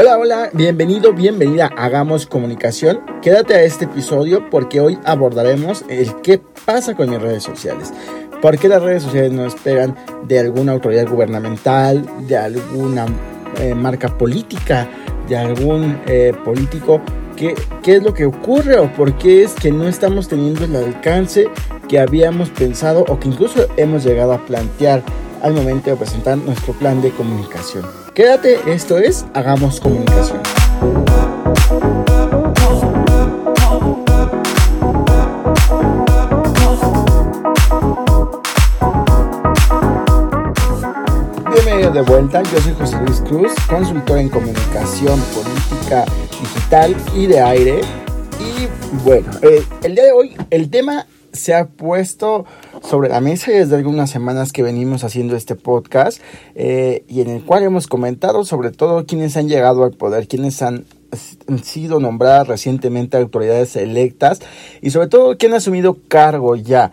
Hola, hola, bienvenido, bienvenida a Hagamos Comunicación. Quédate a este episodio porque hoy abordaremos el qué pasa con mis redes sociales. ¿Por qué las redes sociales no despegan de alguna autoridad gubernamental, de alguna eh, marca política, de algún eh, político? ¿Qué, ¿Qué es lo que ocurre o por qué es que no estamos teniendo el alcance que habíamos pensado o que incluso hemos llegado a plantear al momento de presentar nuestro plan de comunicación? Quédate, esto es Hagamos Comunicación. Bienvenido de vuelta, yo soy José Luis Cruz, consultor en comunicación política digital y de aire. Y bueno, eh, el día de hoy el tema se ha puesto sobre la mesa desde algunas semanas que venimos haciendo este podcast eh, y en el cual hemos comentado sobre todo quienes han llegado al poder, quienes han sido nombradas recientemente autoridades electas y sobre todo quién ha asumido cargo ya.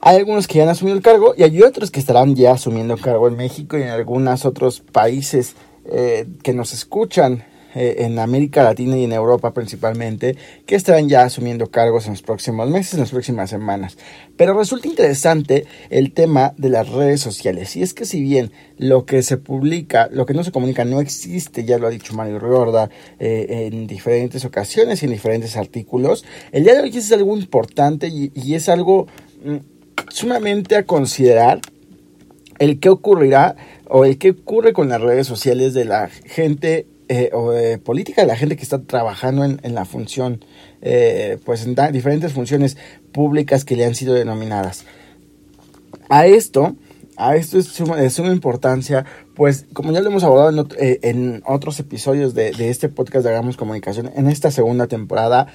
Hay algunos que ya han asumido el cargo y hay otros que estarán ya asumiendo cargo en México y en algunos otros países eh, que nos escuchan eh, en América Latina y en Europa principalmente, que estarán ya asumiendo cargos en los próximos meses, en las próximas semanas. Pero resulta interesante el tema de las redes sociales. Y es que si bien lo que se publica, lo que no se comunica no existe, ya lo ha dicho Mario Riorda eh, en diferentes ocasiones y en diferentes artículos, el día de hoy es algo importante y, es algo mm, sumamente a considerar el qué ocurrirá o el qué ocurre con las redes sociales de la gente eh, o de política de la gente que está trabajando en, la función, eh, pues en diferentes funciones públicas que le han sido denominadas. A esto, a esto es de suma importancia, pues como ya lo hemos abordado en, eh, otros episodios de, de, este podcast de Hagamos Comunicación, en esta segunda temporada,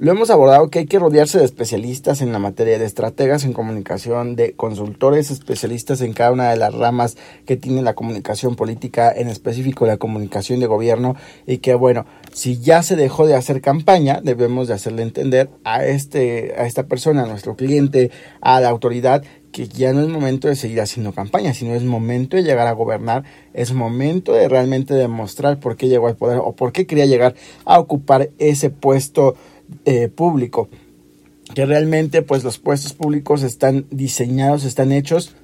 lo hemos abordado que hay que rodearse de especialistas en la materia, de estrategas en comunicación, de consultores especialistas en cada una de las ramas que tiene la comunicación política, en específico la comunicación de gobierno, y que bueno, si ya se dejó de hacer campaña, debemos de hacerle entender a este, a esta persona, a nuestro cliente, a la autoridad, que ya no es momento de seguir haciendo campaña, sino es momento de llegar a gobernar, es momento de realmente demostrar por qué llegó al poder o por qué quería llegar a ocupar ese puesto eh, público. Que realmente pues los puestos públicos están diseñados, están hechos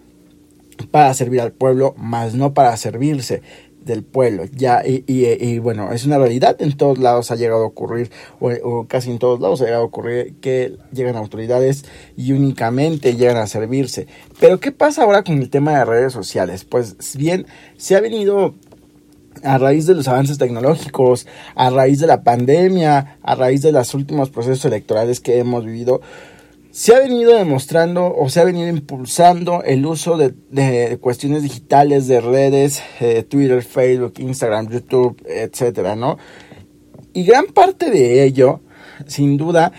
para servir al pueblo, más no para servirse del pueblo. Ya, y, bueno, es una realidad, en todos lados ha llegado a ocurrir, o, casi en todos lados ha llegado a ocurrir que llegan autoridades y únicamente llegan a servirse. Pero ¿qué pasa ahora con el tema de redes sociales? Pues bien, se ha venido a raíz de los avances tecnológicos, a raíz de la pandemia, a raíz de los últimos procesos electorales que hemos vivido, se ha venido demostrando o se ha venido impulsando el uso de, cuestiones digitales, de redes, eh, Twitter, Facebook, Instagram, YouTube, etcétera, ¿no? Y gran parte de ello, sin duda,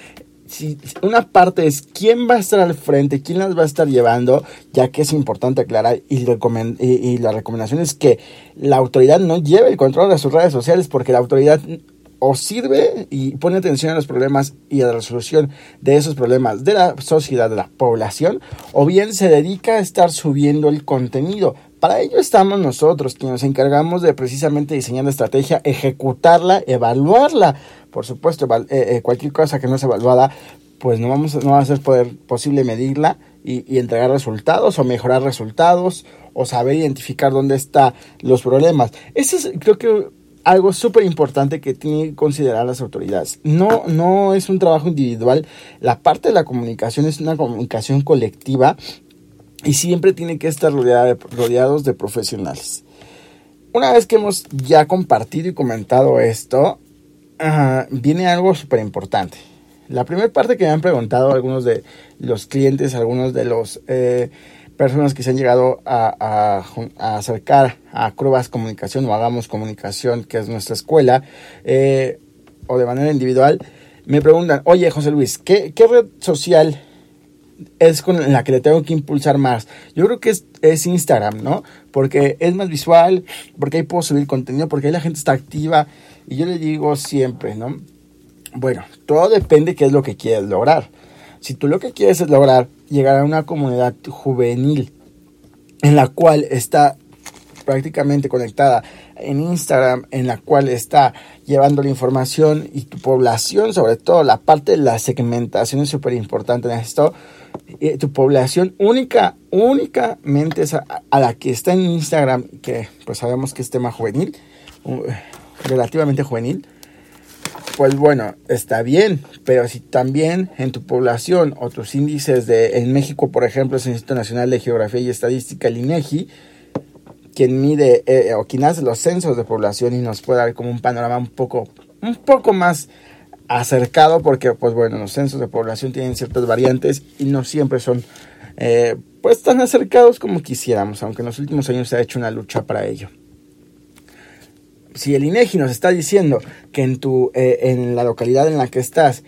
si una parte es quién va a estar al frente, quién las va a estar llevando, ya que es importante aclarar y, y, la recomendación es que la autoridad no lleve el control de sus redes sociales porque la autoridad o sirve y pone atención a los problemas y a la resolución de esos problemas de la sociedad, de la población, o bien se dedica a estar subiendo el contenido. Para ello estamos nosotros, quienes nos encargamos de precisamente diseñar la estrategia, ejecutarla, evaluarla. Por supuesto, eh, eh, cualquier cosa que no sea evaluada, pues no, vamos, no va a ser poder, posible medirla y, y, entregar resultados o mejorar resultados o saber identificar dónde están los problemas. Eso es, creo que algo súper importante que tienen que considerar las autoridades. No, no es un trabajo individual. La parte de la comunicación es una comunicación colectiva y siempre tiene que estar rodeados de profesionales. Una vez que hemos ya compartido y comentado esto, viene algo súper importante. La primera parte que me han preguntado algunos de los clientes, algunos de los eh, personas que se han llegado a, acercar a Crubas Comunicación o Hagamos Comunicación, que es nuestra escuela, eh, o de manera individual, me preguntan, oye José Luis, ¿qué, red social es con la que le tengo que impulsar más? Yo creo que es, es, Instagram, ¿no? Porque es más visual, porque ahí puedo subir contenido, porque ahí la gente está activa. Y yo le digo siempre, ¿no? Bueno, todo depende de qué es lo que quieres lograr. Si tú lo que quieres es lograr llegar a una comunidad juvenil en la cual está prácticamente conectada en Instagram, en la cual está llevando la información y tu población, sobre todo la parte de la segmentación es súper importante en esto. Eh, tu población única, únicamente a, la que está en Instagram, que pues sabemos que es tema juvenil, relativamente juvenil pues bueno, está bien, pero si también en tu población o tus índices de, en México, por ejemplo, es el Instituto Nacional de Geografía y Estadística, el INEGI, quien mide eh, o quien hace los censos de población y nos puede dar como un panorama un poco, un poco más acercado, porque pues bueno, los censos de población tienen ciertas variantes y no siempre son eh, pues tan acercados como quisiéramos, aunque en los últimos años se ha hecho una lucha para ello. Si el INEGI nos está diciendo que en tu eh, en la localidad en la que estás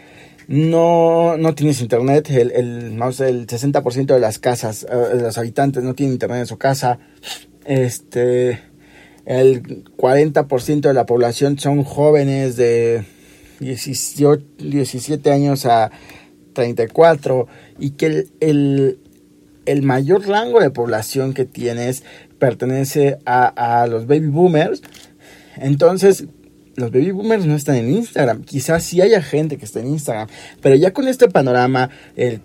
no, no tienes internet, el, el, el 60% de las casas, eh, de los habitantes no tienen internet en su casa, este, el 40% de la población son jóvenes de 18, 17 años a 34 y que el, el, el mayor rango de población que tienes pertenece a, a los baby boomers, entonces, los baby boomers no están en Instagram. Quizás sí haya gente que está en Instagram, pero ya con este panorama eh,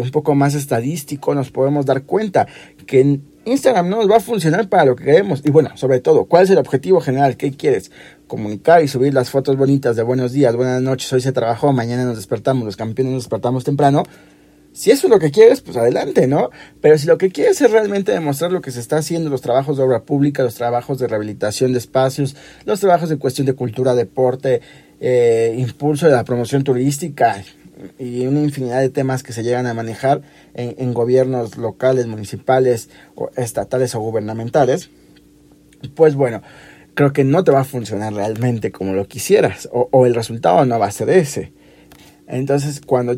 un poco más estadístico nos podemos dar cuenta que Instagram no nos va a funcionar para lo que queremos. Y bueno, sobre todo, ¿cuál es el objetivo general? ¿Qué quieres? Comunicar y subir las fotos bonitas de buenos días, buenas noches, hoy se trabajó, mañana nos despertamos, los campeones nos despertamos temprano. Si eso es lo que quieres, pues adelante, ¿no? Pero si lo que quieres es realmente demostrar lo que se está haciendo, los trabajos de obra pública, los trabajos de rehabilitación de espacios, los trabajos en cuestión de cultura, deporte, eh, impulso de la promoción turística y una infinidad de temas que se llegan a manejar en, gobiernos locales, municipales, o estatales o gubernamentales, pues bueno, creo que no te va a funcionar realmente como lo quisieras o, o el resultado no va a ser ese. Entonces, cuando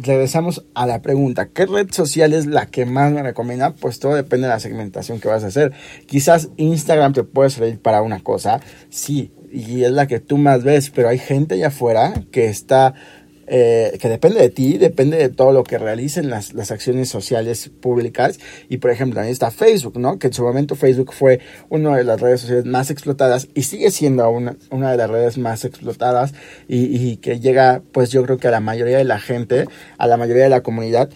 regresamos a la pregunta, ¿qué red social es la que más me recomienda? Pues todo depende de la segmentación que vas a hacer. Quizás Instagram te puede servir para una cosa, sí, y es la que tú más ves, pero hay gente allá afuera que está eh, que depende de ti, depende de todo lo que realicen las, las, acciones sociales públicas. Y por ejemplo, ahí está Facebook, ¿no? Que en su momento Facebook fue una de las redes sociales más explotadas y sigue siendo una, una de las redes más explotadas y, y que llega, pues yo creo que a la mayoría de la gente, a la mayoría de la comunidad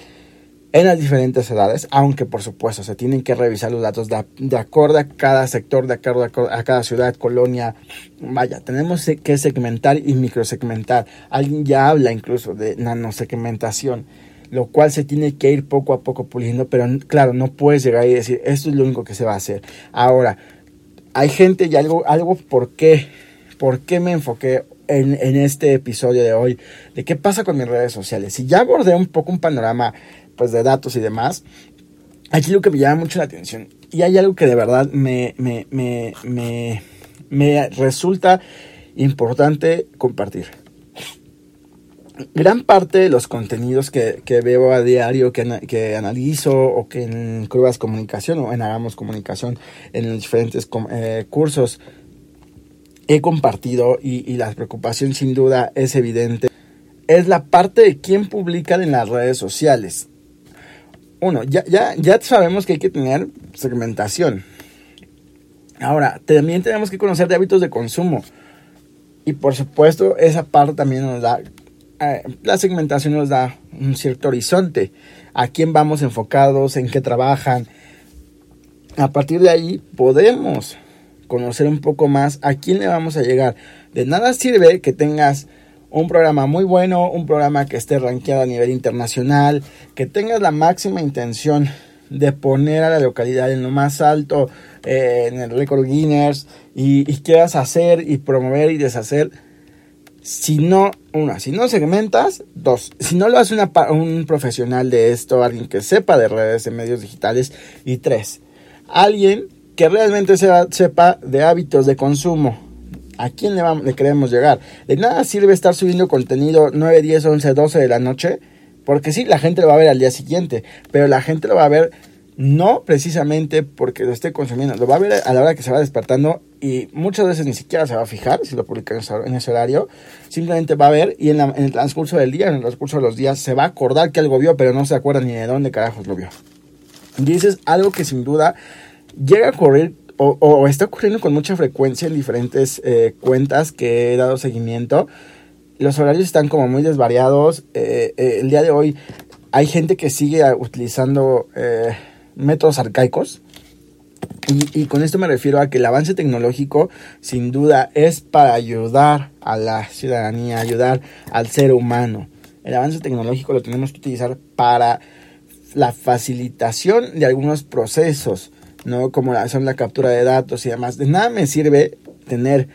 en las diferentes edades, aunque por supuesto se tienen que revisar los datos de, de acuerdo a cada sector, de acuerdo a, cada ciudad, colonia. Vaya, tenemos que segmentar y microsegmentar. Alguien ya habla incluso de nanosegmentación, lo cual se tiene que ir poco a poco puliendo, pero claro, no puedes llegar y decir, esto es lo único que se va a hacer. Ahora, hay gente y algo, algo por qué, por qué me enfoqué en, en, este episodio de hoy, de qué pasa con mis redes sociales. Si ya abordé un poco un panorama pues de datos y demás, aquí lo que me llama mucho la atención, y hay algo que de verdad me, me, me, me, me resulta importante compartir. Gran parte de los contenidos que, que veo a diario, que, que, analizo o que en Curvas Comunicación o en Hagamos Comunicación, en los diferentes eh, cursos, he compartido y, y la preocupación sin duda es evidente, es la parte de quién publica en las redes sociales uno, ya, ya, ya sabemos que hay que tener segmentación. Ahora, también tenemos que conocer de hábitos de consumo. Y por supuesto, esa parte también nos da, eh, la segmentación nos da un cierto horizonte. A quién vamos enfocados, en qué trabajan. A partir de ahí podemos conocer un poco más a quién le vamos a llegar. De nada sirve que tengas un programa muy bueno, un programa que esté rankeado a nivel internacional, que tengas la máxima intención de poner a la localidad en lo más alto eh, en el récord Guinness y, quieras hacer y promover y deshacer. Si no, una, si no segmentas, dos, si no lo hace un profesional de esto, alguien que sepa de redes, de medios digitales, y tres, alguien que realmente sepa de hábitos de consumo, ¿A quién le, vamos, le queremos llegar? De nada sirve estar subiendo contenido 9, 10, 11, 12 de la noche, porque sí, la gente lo va a ver al día siguiente, pero la gente lo va a ver no precisamente porque lo esté consumiendo, lo va a ver a la hora que se va despertando y muchas veces ni siquiera se va a fijar si lo publica en ese horario, simplemente va a ver y en, en el transcurso del día, en el transcurso de los días, se va a acordar que algo vio, pero no se acuerda ni de dónde carajos lo vio. Y eso es algo que sin duda llega a ocurrir o, está ocurriendo con mucha frecuencia en diferentes eh, cuentas que he dado seguimiento. Los horarios están como muy desvariados. Eh, eh, el día de hoy hay gente que sigue utilizando métodos arcaicos. Y, y, con esto me refiero a que el avance tecnológico sin duda es para ayudar a la ciudadanía, ayudar al ser humano. El avance tecnológico lo tenemos que utilizar para la facilitación de algunos procesos ¿no? Como la, son la captura de datos y demás. De nada me sirve tener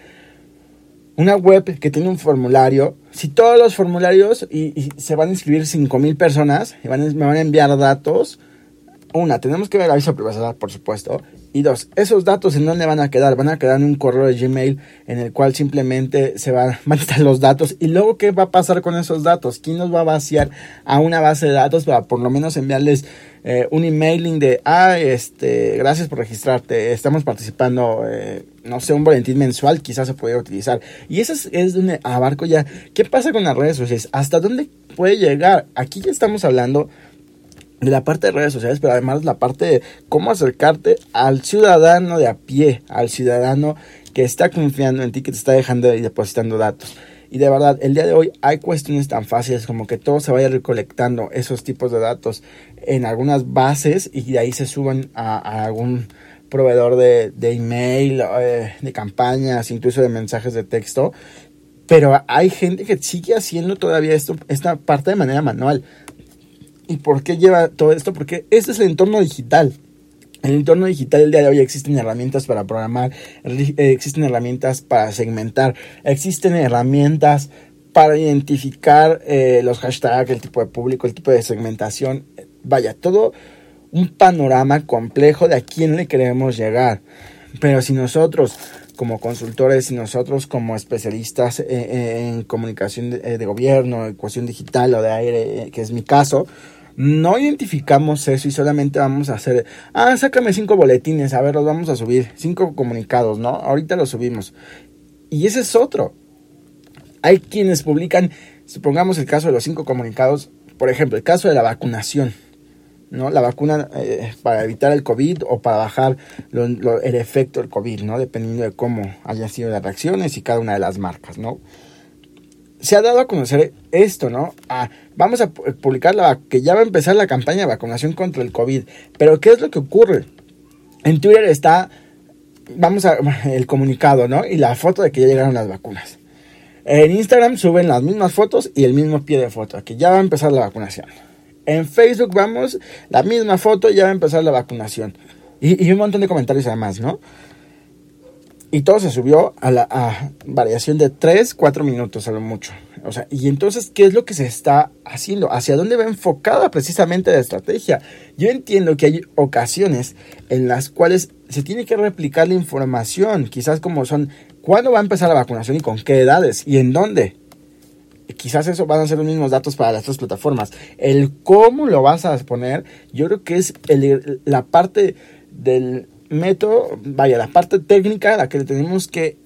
una web que tiene un formulario. Si todos los formularios y, se van a inscribir 5000 personas y van, me van a enviar datos, una, tenemos que ver aviso de privacidad, por supuesto. Y dos, esos datos en dónde van a quedar? Van a quedar en un correo de Gmail en el cual simplemente se van, a estar los datos. Y luego, ¿qué va a pasar con esos datos? ¿Quién nos va a vaciar a una base de datos para por lo menos enviarles eh, un emailing de, ah, este, gracias por registrarte, estamos participando, eh, no sé, un boletín mensual quizás se puede utilizar. Y eso es, es donde abarco ya, ¿qué pasa con las redes sociales? ¿Hasta dónde puede llegar? Aquí ya estamos hablando de la parte de redes sociales, pero además la parte de cómo acercarte al ciudadano de a pie, al ciudadano que está confiando en ti, que te está dejando y depositando datos. Y de verdad, el día de hoy hay cuestiones tan fáciles como que todo se vaya recolectando esos tipos de datos en algunas bases y de ahí se suban a, algún proveedor de, de email, eh, de campañas, incluso de mensajes de texto. Pero hay gente que sigue haciendo todavía esto, esta parte de manera manual. ¿Y por qué lleva todo esto? Porque este es el entorno digital. En el entorno digital el día de hoy existen herramientas para programar, eh, existen herramientas para segmentar, existen herramientas para identificar eh, los hashtags, el tipo de público, el tipo de segmentación. Vaya, todo un panorama complejo de a quién le queremos llegar. Pero si nosotros como consultores y nosotros como especialistas en, comunicación de, de, gobierno, ecuación digital o de aire, que es mi caso, no identificamos eso y solamente vamos a hacer, ah, sácame cinco boletines, a ver, los vamos a subir, cinco comunicados, ¿no? Ahorita los subimos. Y ese es otro. Hay quienes publican, supongamos el caso de los cinco comunicados, por ejemplo, el caso de la vacunación, ¿no? La vacuna eh, para evitar el COVID o para bajar el efecto del COVID, ¿no? Dependiendo de cómo hayan sido las reacciones y cada una de las marcas, ¿no? se ha dado a conocer esto, ¿no? Ah, vamos a publicar la, que ya va a empezar la campaña de vacunación contra el COVID. Pero ¿qué es lo que ocurre? En Twitter está, vamos a, el comunicado, ¿no? Y la foto de que ya llegaron las vacunas. En Instagram suben las mismas fotos y el mismo pie de foto, que ya va a empezar la vacunación. En Facebook vamos, la misma foto, ya va a empezar la vacunación. Y, un montón de comentarios además, ¿no? Y todo se subió a la variación de 3, 4 minutos a lo mucho. O sea, y entonces, ¿qué es lo que se está haciendo? ¿Hacia dónde va enfocada precisamente la estrategia? Yo entiendo que hay ocasiones en las cuales se tiene que replicar la información, quizás como son, ¿cuándo va a empezar la vacunación y con qué edades y en dónde? Quizás eso van a ser los mismos datos para las dos plataformas. El cómo lo vas a poner, yo creo que es la parte del método, vaya, la parte técnica, la que le tenemos que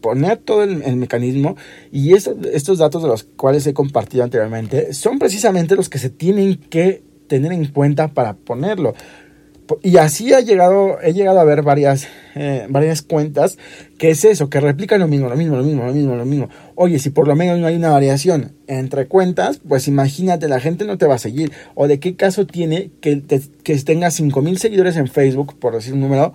poner todo el, mecanismo y estos datos de los cuales he compartido anteriormente son precisamente los que se tienen que tener en cuenta para ponerlo. Y así ha llegado, he llegado a ver varias, eh, varias cuentas que es eso, que replican lo mismo, lo mismo, lo mismo, lo mismo, lo mismo. Oye, si por lo menos no hay una variación entre cuentas, pues imagínate, la gente no te va a seguir. O de qué caso tiene que, que tengas 5000 seguidores en Facebook, por decir un número,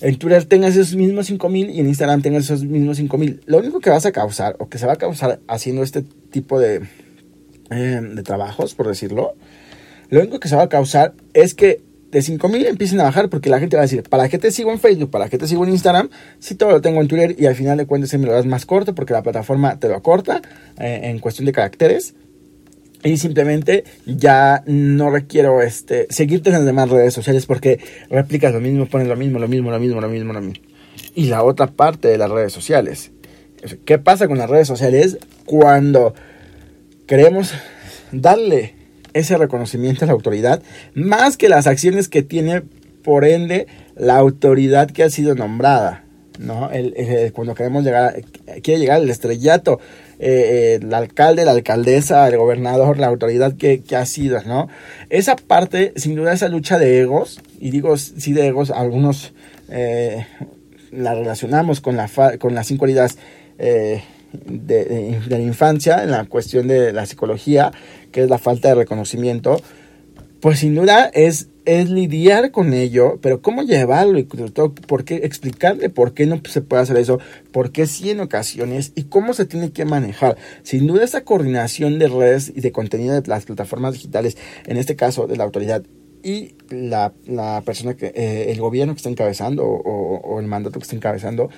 en Twitter tengas esos mismos 5000 y en Instagram tengas esos mismos 5000. Lo único que vas a causar, o que se va a causar haciendo este tipo de, eh, de trabajos, por decirlo, lo único que se va a causar es que de 5000 empiecen a bajar porque la gente va a decir, ¿para qué te sigo en Facebook? ¿Para qué te sigo en Instagram? Si todo lo tengo en Twitter y al final de cuentas se me lo das más corto porque la plataforma te lo acorta eh, en cuestión de caracteres. Y simplemente ya no requiero este, seguirte en las demás redes sociales porque replicas lo mismo, pones lo mismo, lo mismo, lo mismo, lo mismo, lo mismo. Y la otra parte de las redes sociales. ¿Qué pasa con las redes sociales cuando queremos darle ese reconocimiento a la autoridad, más que las acciones que tiene, por ende, la autoridad que ha sido nombrada. ¿no? El, cuando queremos llegar, quiere llegar el estrellato, eh, el alcalde, la alcaldesa, el gobernador, la autoridad que, que, ha sido, ¿no? Esa parte, sin duda, esa lucha de egos, y digo sí de egos, algunos eh, la relacionamos con, la con las cinco heridas eh, de, de, la infancia, en la cuestión de la psicología, que es la falta de reconocimiento, pues sin duda es, es lidiar con ello, pero cómo llevarlo y todo, por qué explicarle por qué no se puede hacer eso, por qué sí en ocasiones y cómo se tiene que manejar. Sin duda esa coordinación de redes y de contenido de las plataformas digitales, en este caso de la autoridad y la, la persona que, eh, el gobierno que está encabezando o, o, el mandato que está encabezando,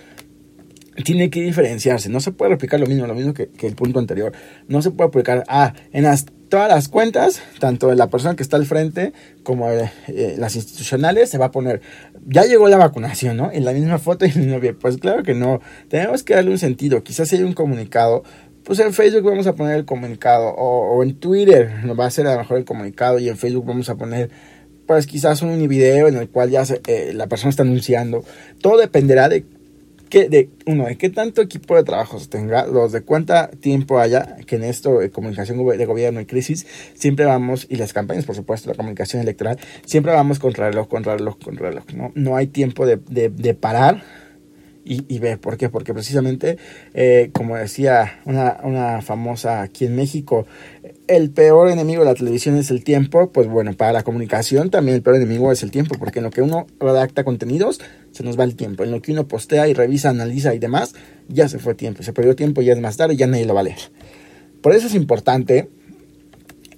tiene que diferenciarse. No se puede replicar lo mismo, lo mismo que, que el punto anterior. No se puede aplicar, ah, en las, todas las cuentas, tanto de la persona que está al frente como de, eh, las institucionales, se va a poner, ya llegó la vacunación, ¿no? En la misma foto y en el mismo video. Pues claro que no. Tenemos que darle un sentido. Quizás hay un comunicado. Pues en Facebook vamos a poner el comunicado. O, o en Twitter nos va a ser a lo mejor el comunicado. Y en Facebook vamos a poner pues quizás un video en el cual ya se, eh, la persona está anunciando. Todo dependerá de que de uno de qué tanto equipo de trabajo se tenga, los de cuánta tiempo haya, que en esto de comunicación de gobierno y crisis, siempre vamos, y las campañas, por supuesto, la comunicación electoral, siempre vamos contra reloj, contra reloj, contra reloj, ¿no? No hay tiempo de, de, de parar y, y, ver por qué, porque precisamente, eh, como decía una, una famosa aquí en México, el peor enemigo de la televisión es el tiempo, pues bueno, para la comunicación también el peor enemigo es el tiempo, porque en lo que uno redacta contenidos, se nos va el tiempo. En lo que uno postea y revisa, analiza y demás, ya se fue tiempo. Se perdió tiempo, ya es más tarde, ya nadie lo va a leer. Por eso es importante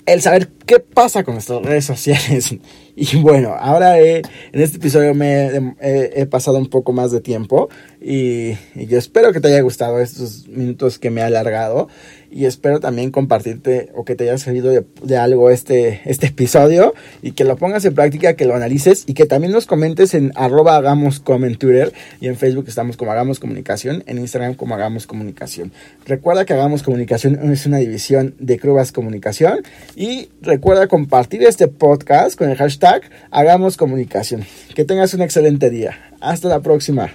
el saber qué pasa con nuestras redes sociales. Y bueno, ahora en este episodio me he, he, pasado un poco más de tiempo y, y, yo espero que te haya gustado estos minutos que me he alargado y espero también compartirte o que te haya servido de, algo este, este episodio y que lo pongas en práctica, que lo analices y que también nos comentes en arroba en Twitter y en Facebook estamos como hagamos comunicación, en Instagram como hagamos comunicación. Recuerda que hagamos comunicación es una división de Crubas Comunicación y recuerda compartir este podcast con el hashtag hagamos comunicación. Que tengas un excelente día. Hasta la próxima.